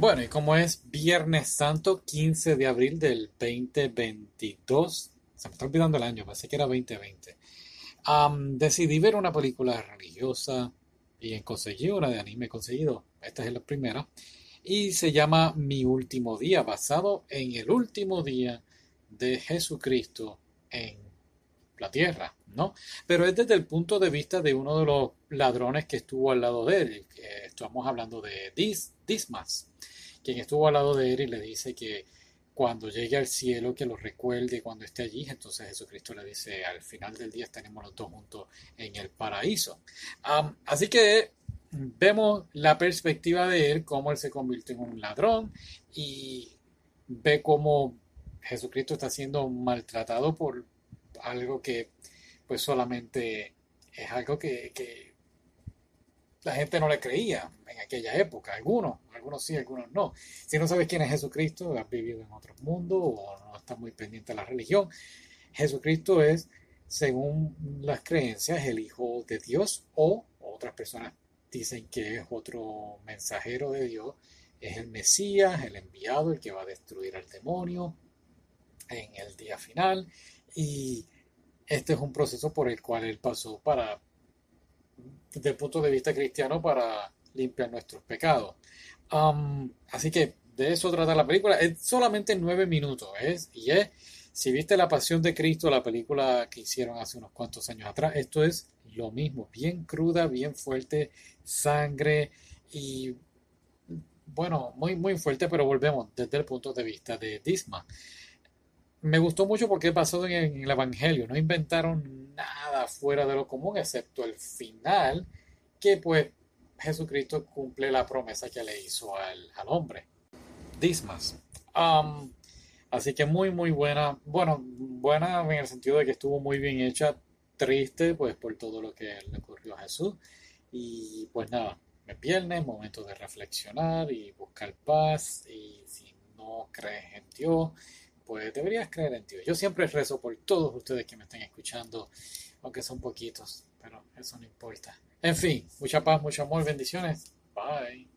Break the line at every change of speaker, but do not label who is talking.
Bueno, y como es Viernes Santo, 15 de abril del 2022, se me está olvidando el año, pensé que era 2020, am, decidí ver una película religiosa y conseguí una de anime conseguido. Esta es la primera. Y se llama Mi último día, basado en el último día de Jesucristo en la tierra, ¿no? Pero es desde el punto de vista de uno de los ladrones que estuvo al lado de él. que Estamos hablando de Dis, Dismas, quien estuvo al lado de él y le dice que cuando llegue al cielo, que lo recuerde cuando esté allí. Entonces Jesucristo le dice, al final del día estaremos los dos juntos en el paraíso. Así que vemos la perspectiva de él, cómo él se convirtió en un ladrón y ve cómo Jesucristo está siendo maltratado por algo que pues solamente es algo que, que la gente no le creía en aquella época. Algunos, algunos sí, algunos no. Si no sabes quién es Jesucristo, has vivido en otro mundo o no estás muy pendiente de la religión. Jesucristo es, según las creencias, el Hijo de Dios o otras personas dicen que es otro mensajero de Dios. Es el Mesías, el enviado, el que va a destruir al demonio en el día final. Y este es un proceso por el cual él pasó para, desde el punto de vista cristiano, para limpiar nuestros pecados. Así que de eso trata la película. Es solamente nueve minutos, ¿es? Y es, si viste La Pasión de Cristo, la película que hicieron hace unos cuantos años atrás, esto es lo mismo, bien cruda, bien fuerte, sangre y bueno, muy, muy fuerte, pero volvemos desde el punto de vista de Disma. Me gustó mucho porque pasó en en el Evangelio, no inventaron nada fuera de lo común, excepto el final, que pues Jesucristo cumple la promesa que le hizo al, al hombre. Dismas. Um, así que muy, muy buena. Bueno, buena en el sentido de que estuvo muy bien hecha. Triste, pues, por todo lo que le ocurrió a Jesús. Y pues nada, es viernes, momento de reflexionar y buscar paz. Y si no crees en Dios, pues deberías creer en Dios. Yo siempre rezo por todos ustedes que me estén escuchando, aunque son poquitos, pero eso no importa. En fin, mucha paz, mucho amor, bendiciones. Bye.